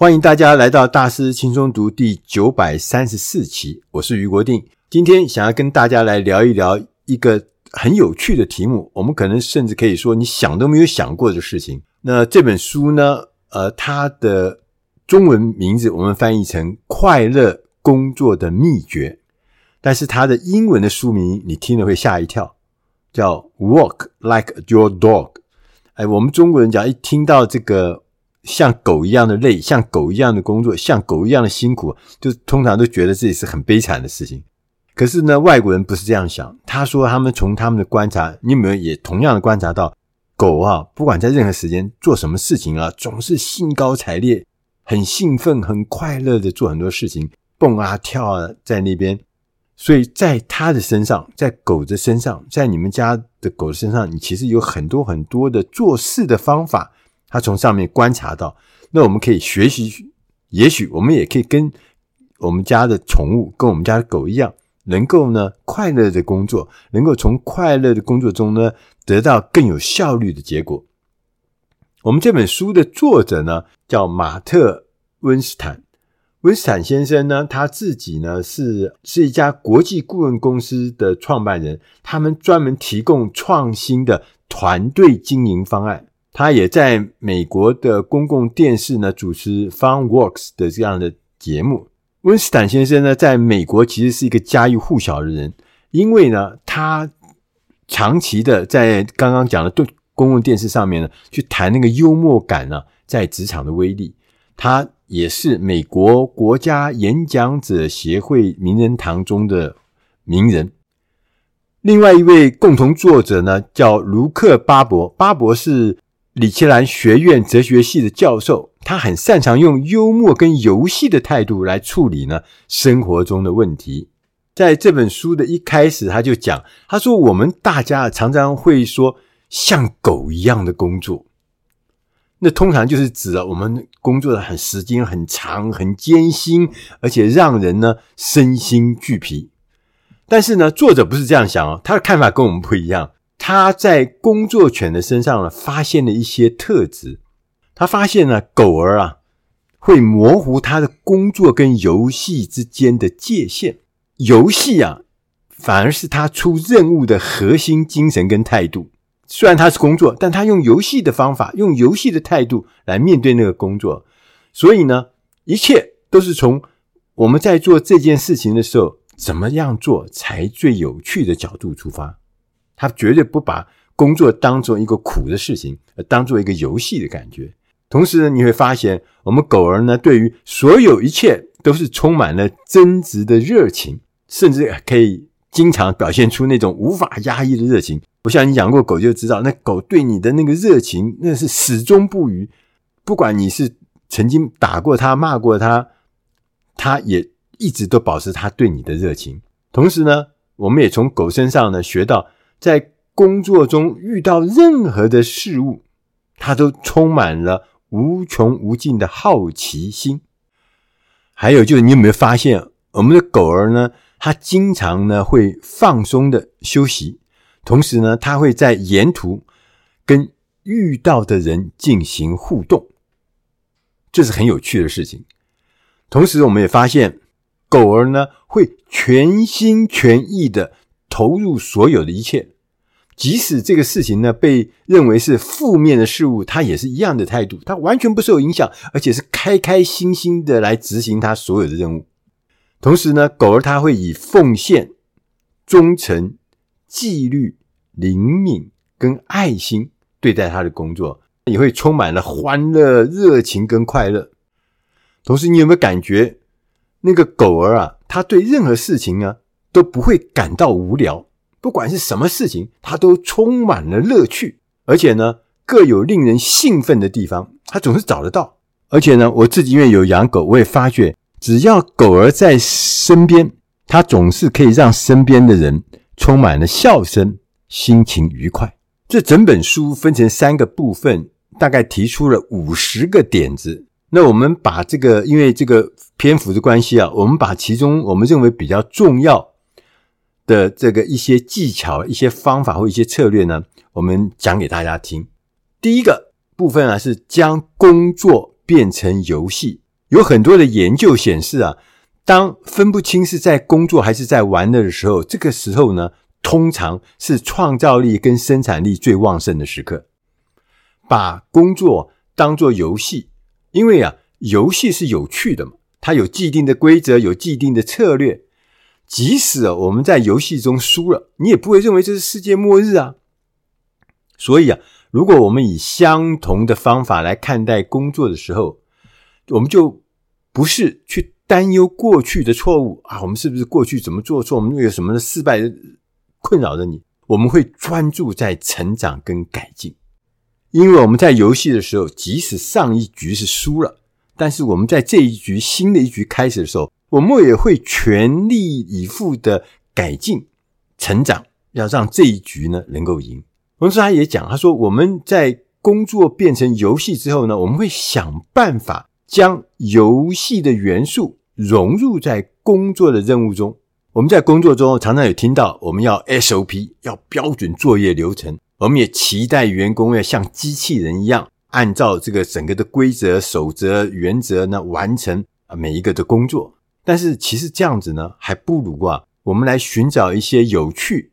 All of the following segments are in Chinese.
欢迎大家来到大师轻松读第九百三十四期，我是余国定。今天想要跟大家来聊一聊一个很有趣的题目，我们可能甚至可以说你想都没有想过的事情。那这本书呢，呃，它的中文名字我们翻译成《快乐工作的秘诀》，但是它的英文的书名你听了会吓一跳，叫 “Work Like Your Dog”。哎，我们中国人讲一听到这个像狗一样的累，像狗一样的工作，像狗一样的辛苦，就通常都觉得自己是很悲惨的事情。可是呢，外国人不是这样想。他说，他们从他们的观察，你有没有也同样的观察到，狗啊，不管在任何时间做什么事情啊，总是兴高采烈、很兴奋、很快乐的做很多事情，蹦啊跳啊，在那边。所以在他的身上，在狗的身上，在你们家的狗的身上，你其实有很多很多的做事的方法。他从上面观察到，那我们可以学习，也许我们也可以跟我们家的宠物，跟我们家的狗一样，能够呢快乐的工作，能够从快乐的工作中呢得到更有效率的结果。我们这本书的作者呢叫马特温斯坦。温斯坦先生呢，他自己呢是是一家国际顾问公司的创办人，他们专门提供创新的团队经营方案。他也在美国的公共电视呢主持 FunWorks 的这样的节目。温斯坦先生呢，在美国其实是一个家喻户晓的人，因为呢，他长期的在刚刚讲的对公共电视上面呢，去谈那个幽默感呢，在职场的威力。他也是美国国家演讲者协会名人堂中的名人。另外一位共同作者呢，叫卢克·巴伯。巴伯是李奇兰学院哲学系的教授，他很擅长用幽默跟游戏的态度来处理呢生活中的问题。在这本书的一开始，他就讲，他说：“我们大家常常会说像狗一样的工作。”那通常就是指了我们工作的很时间很长、很艰辛，而且让人呢身心俱疲。但是呢，作者不是这样想哦，他的看法跟我们不一样。他在工作犬的身上呢，发现了一些特质。他发现呢，狗儿啊会模糊他的工作跟游戏之间的界限，游戏啊反而是他出任务的核心精神跟态度。虽然他是工作，但他用游戏的方法，用游戏的态度来面对那个工作。所以呢，一切都是从我们在做这件事情的时候，怎么样做才最有趣的角度出发。他绝对不把工作当做一个苦的事情，而当做一个游戏的感觉。同时呢，你会发现，我们狗儿呢，对于所有一切都是充满了真挚的热情，甚至可以经常表现出那种无法压抑的热情。我想你养过狗就知道，那狗对你的那个热情，那是始终不渝。不管你是曾经打过它、骂过它，它也一直都保持它对你的热情。同时呢，我们也从狗身上呢学到，在工作中遇到任何的事物，它都充满了无穷无尽的好奇心。还有就是，你有没有发现，我们的狗儿呢，它经常呢会放松的休息。同时呢，它会在沿途跟遇到的人进行互动，这是很有趣的事情。同时，我们也发现，狗儿呢会全心全意的投入所有的一切，即使这个事情呢被认为是负面的事物，它也是一样的态度，它完全不受影响，而且是开开心心的来执行它所有的任务。同时呢，狗儿它会以奉献、忠诚。纪律、灵敏跟爱心对待他的工作，也会充满了欢乐、热情跟快乐。同时，你有没有感觉那个狗儿啊，他对任何事情呢都不会感到无聊，不管是什么事情，他都充满了乐趣，而且呢，各有令人兴奋的地方，他总是找得到。而且呢，我自己因为有养狗，我也发觉，只要狗儿在身边，它总是可以让身边的人。充满了笑声，心情愉快。这整本书分成三个部分，大概提出了五十个点子。那我们把这个，因为这个篇幅的关系啊，我们把其中我们认为比较重要的这个一些技巧、一些方法或一些策略呢，我们讲给大家听。第一个部分啊，是将工作变成游戏。有很多的研究显示啊，当分不清是在工作还是在玩乐的时候，这个时候呢，通常是创造力跟生产力最旺盛的时刻。把工作当作游戏，因为啊，游戏是有趣的嘛，它有既定的规则，有既定的策略。即使，我们在游戏中输了，你也不会认为这是世界末日啊。所以啊，如果我们以相同的方法来看待工作的时候，我们就不是去担忧过去的错误啊，我们是不是过去怎么做错？我们有什么的失败困扰着你？我们会专注在成长跟改进。因为我们在游戏的时候，即使上一局是输了，但是我们在这一局新的一局开始的时候，我们也会全力以赴的改进、成长，要让这一局呢能够赢。同时，他也讲，他说我们在工作变成游戏之后呢，我们会想办法将游戏的元素融入在工作的任务中。我们在工作中常常有听到，我们要 SOP，要标准作业流程。我们也期待员工要像机器人一样，按照这个整个的规则、守则、原则呢，完成啊每一个的工作。但是其实这样子呢，还不如啊，我们来寻找一些有趣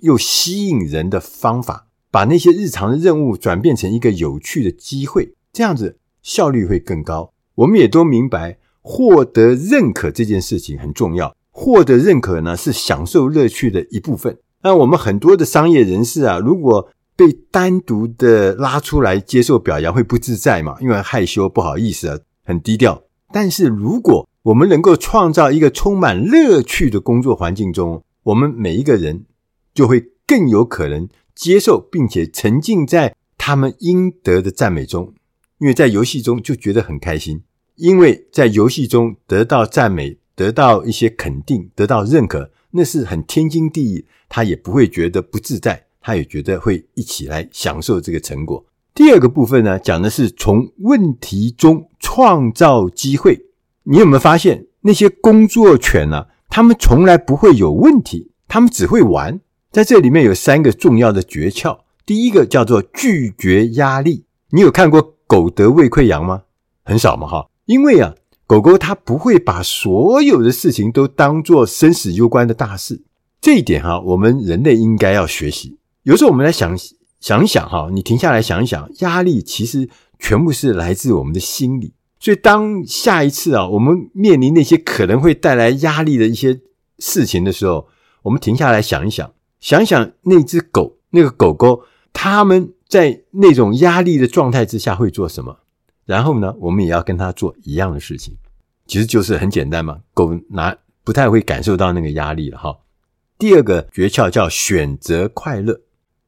又吸引人的方法，把那些日常的任务转变成一个有趣的机会，这样子效率会更高。我们也都明白，获得认可这件事情很重要，获得认可呢，是享受乐趣的一部分。那我们很多的商业人士啊，如果被单独的拉出来接受表扬，会不自在嘛？因为害羞、不好意思啊，很低调。但是如果我们能够创造一个充满乐趣的工作环境中，我们每一个人就会更有可能接受，并且沉浸在他们应得的赞美中。因为在游戏中就觉得很开心，因为在游戏中得到赞美、得到一些肯定、得到认可。那是很天经地义，他也不会觉得不自在，他也觉得会一起来享受这个成果。第二个部分呢，讲的是从问题中创造机会。你有没有发现那些工作犬呢？他们从来不会有问题，他们只会玩。在这里面有三个重要的诀窍。第一个叫做拒绝压力。你有看过狗得胃溃疡吗？很少嘛，哈，因为啊。狗狗它不会把所有的事情都当作生死攸关的大事，这一点哈，我们人类应该要学习。有时候我们来想想一想哈，你停下来想一想，压力其实全部是来自我们的心理。所以当下一次啊，我们面临那些可能会带来压力的一些事情的时候，我们停下来想一想，想想那只狗、那个狗狗，他们在那种压力的状态之下会做什么？然后呢，我们也要跟他做一样的事情，其实就是很简单嘛。狗拿不太会感受到那个压力了哈。第二个诀窍叫选择快乐。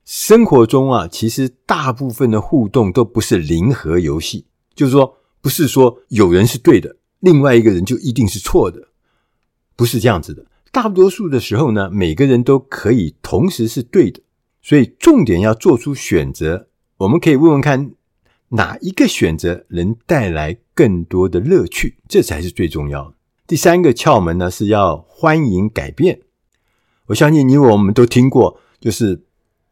生活中啊，其实大部分的互动都不是零和游戏，就是说，不是说有人是对的，另外一个人就一定是错的，不是这样子的。大多数的时候呢，每个人都可以同时是对的，所以重点要做出选择。我们可以问问看。哪一个选择能带来更多的乐趣？这才是最重要的。第三个窍门呢，是要欢迎改变。我相信你我们都听过，就是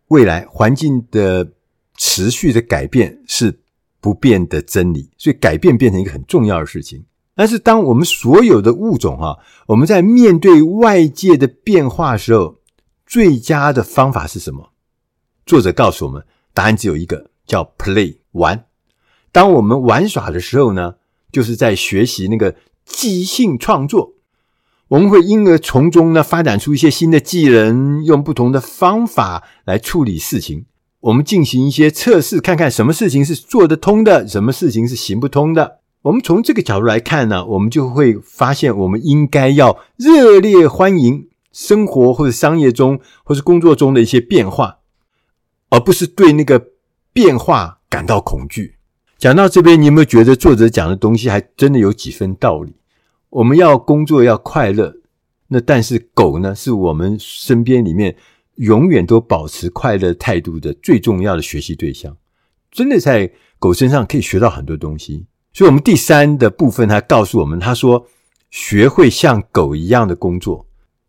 未来环境的持续的改变是不变的真理，所以改变变成一个很重要的事情。但是，当我们所有的物种哈，我们在面对外界的变化的时候，最佳的方法是什么？作者告诉我们，答案只有一个，叫 play。玩，当我们玩耍的时候呢，就是在学习那个即兴创作。我们会因而从中呢发展出一些新的技能，用不同的方法来处理事情。我们进行一些测试，看看什么事情是做得通的，什么事情是行不通的。我们从这个角度来看呢，我们就会发现，我们应该要热烈欢迎生活或者商业中或是工作中的一些变化，而不是对那个变化感到恐惧。讲到这边，你有没有觉得作者讲的东西还真的有几分道理？我们要工作要快乐，那但是狗呢，是我们身边里面永远都保持快乐态度的最重要的学习对象。真的在狗身上可以学到很多东西。所以，我们第三的部分，他告诉我们，他说，学会像狗一样的工作，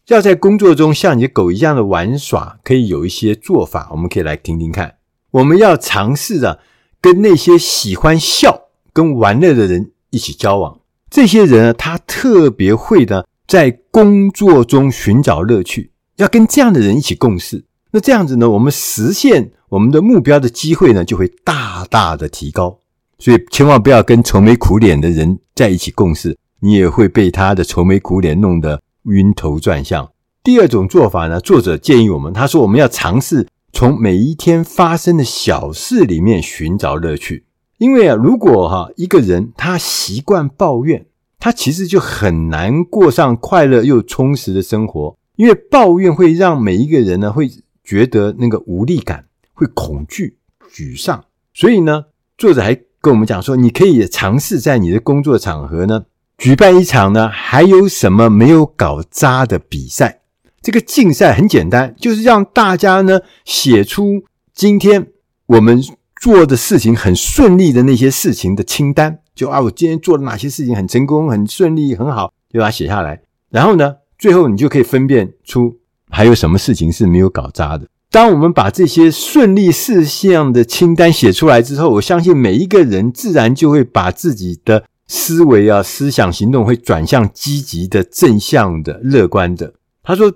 要在工作中像你狗一样的玩耍，可以有一些做法，我们可以来听听看。我们要尝试着跟那些喜欢笑跟玩乐的人一起交往，这些人呢，他特别会的在工作中寻找乐趣，要跟这样的人一起共事。那这样子呢，我们实现我们的目标的机会呢，就会大大的提高。所以千万不要跟愁眉苦脸的人在一起共事，你也会被他的愁眉苦脸弄得晕头转向。第二种做法呢，作者建议我们，他说我们要尝试从每一天发生的小事里面寻找乐趣。因为啊，如果哈一个人他习惯抱怨，他其实就很难过上快乐又充实的生活。因为抱怨会让每一个人呢会觉得那个无力感，会恐惧、沮丧。所以呢，作者还跟我们讲说，你可以尝试在你的工作场合呢举办一场呢还有什么没有搞砸的比赛。这个竞赛很简单，就是让大家呢写出今天我们。做的事情很顺利的那些事情的清单，就啊，我今天做了哪些事情很成功、很顺利、很好，就把它写下来。然后呢，最后你就可以分辨出还有什么事情是没有搞砸的。当我们把这些顺利事项的清单写出来之后，我相信每一个人自然就会把自己的思维啊、思想、行动会转向积极的、正向的、乐观的。他说，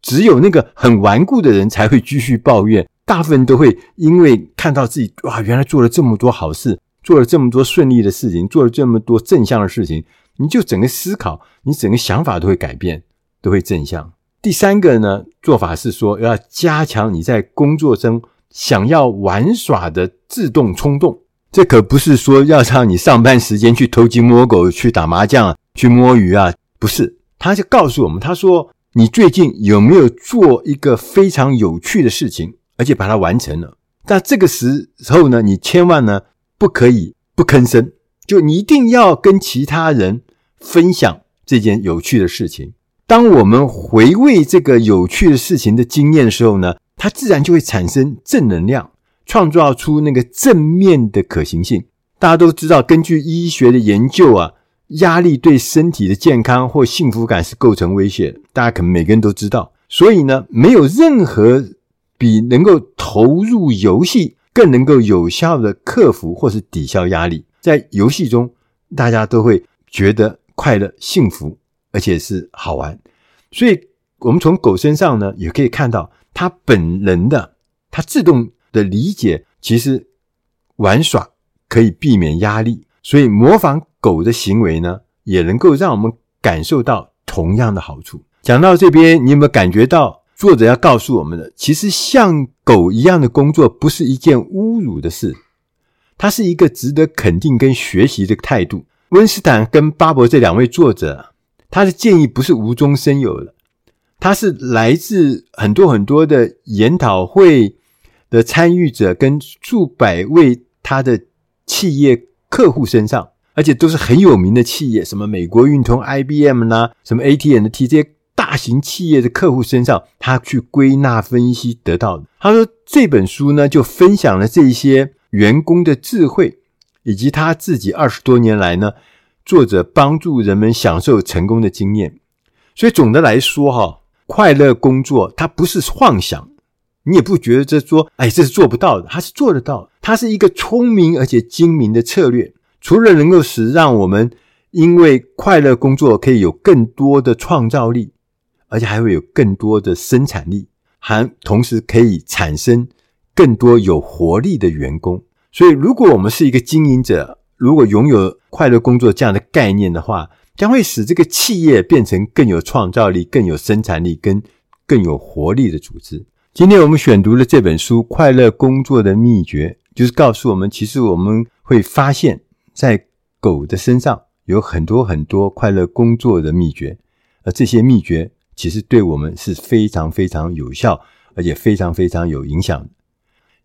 只有那个很顽固的人才会继续抱怨。大部分都会因为看到自己哇，原来做了这么多好事，做了这么多顺利的事情，做了这么多正向的事情，你就整个思考，你整个想法都会改变，都会正向。第三个呢，做法是说要加强你在工作中想要玩耍的自动冲动。这可不是说要让你上班时间去偷鸡摸狗、去打麻将、去摸鱼啊，不是。他就告诉我们，他说你最近有没有做一个非常有趣的事情？而且把它完成了，但这个时候呢，你千万呢不可以不吭声，就你一定要跟其他人分享这件有趣的事情。当我们回味这个有趣的事情的经验的时候呢，它自然就会产生正能量，创造出那个正面的可行性。大家都知道，根据医学的研究啊，压力对身体的健康或幸福感是构成威胁。大家可能每个人都知道，所以呢，没有任何。比能够投入游戏更能够有效的克服或是抵消压力，在游戏中，大家都会觉得快乐、幸福，而且是好玩。所以，我们从狗身上呢，也可以看到它本能的、它自动的理解，其实玩耍可以避免压力。所以，模仿狗的行为呢，也能够让我们感受到同样的好处。讲到这边，你有没有感觉到？作者要告诉我们的，其实像狗一样的工作不是一件侮辱的事，它是一个值得肯定跟学习的态度。温斯坦跟巴伯这两位作者，他的建议不是无中生有的，他是来自很多很多的研讨会的参与者跟数百位他的企业客户身上，而且都是很有名的企业，什么美国运通、IBM 啦，什么 AT&T 这些。大型企业的客户身上，他去归纳分析得到的。他说这本书呢，就分享了这些员工的智慧，以及他自己二十多年来呢，作者帮助人们享受成功的经验。所以总的来说，哈，快乐工作它不是幻想，你也不觉得这说，哎，这是做不到的，它是做得到的。它是一个聪明而且精明的策略，除了能够使让我们因为快乐工作可以有更多的创造力。而且还会有更多的生产力，还同时可以产生更多有活力的员工。所以，如果我们是一个经营者，如果拥有快乐工作这样的概念的话，将会使这个企业变成更有创造力、更有生产力、跟更有活力的组织。今天我们选读的这本书《快乐工作的秘诀》，就是告诉我们，其实我们会发现，在狗的身上有很多很多快乐工作的秘诀，而这些秘诀。其实对我们是非常非常有效，而且非常非常有影响的。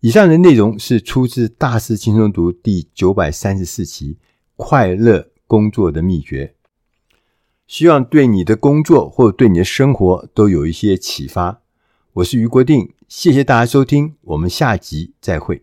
以上的内容是出自《大师轻松读》第九百三十四期《快乐工作的秘诀》，希望对你的工作或对你的生活都有一些启发。我是余国定，谢谢大家收听，我们下集再会。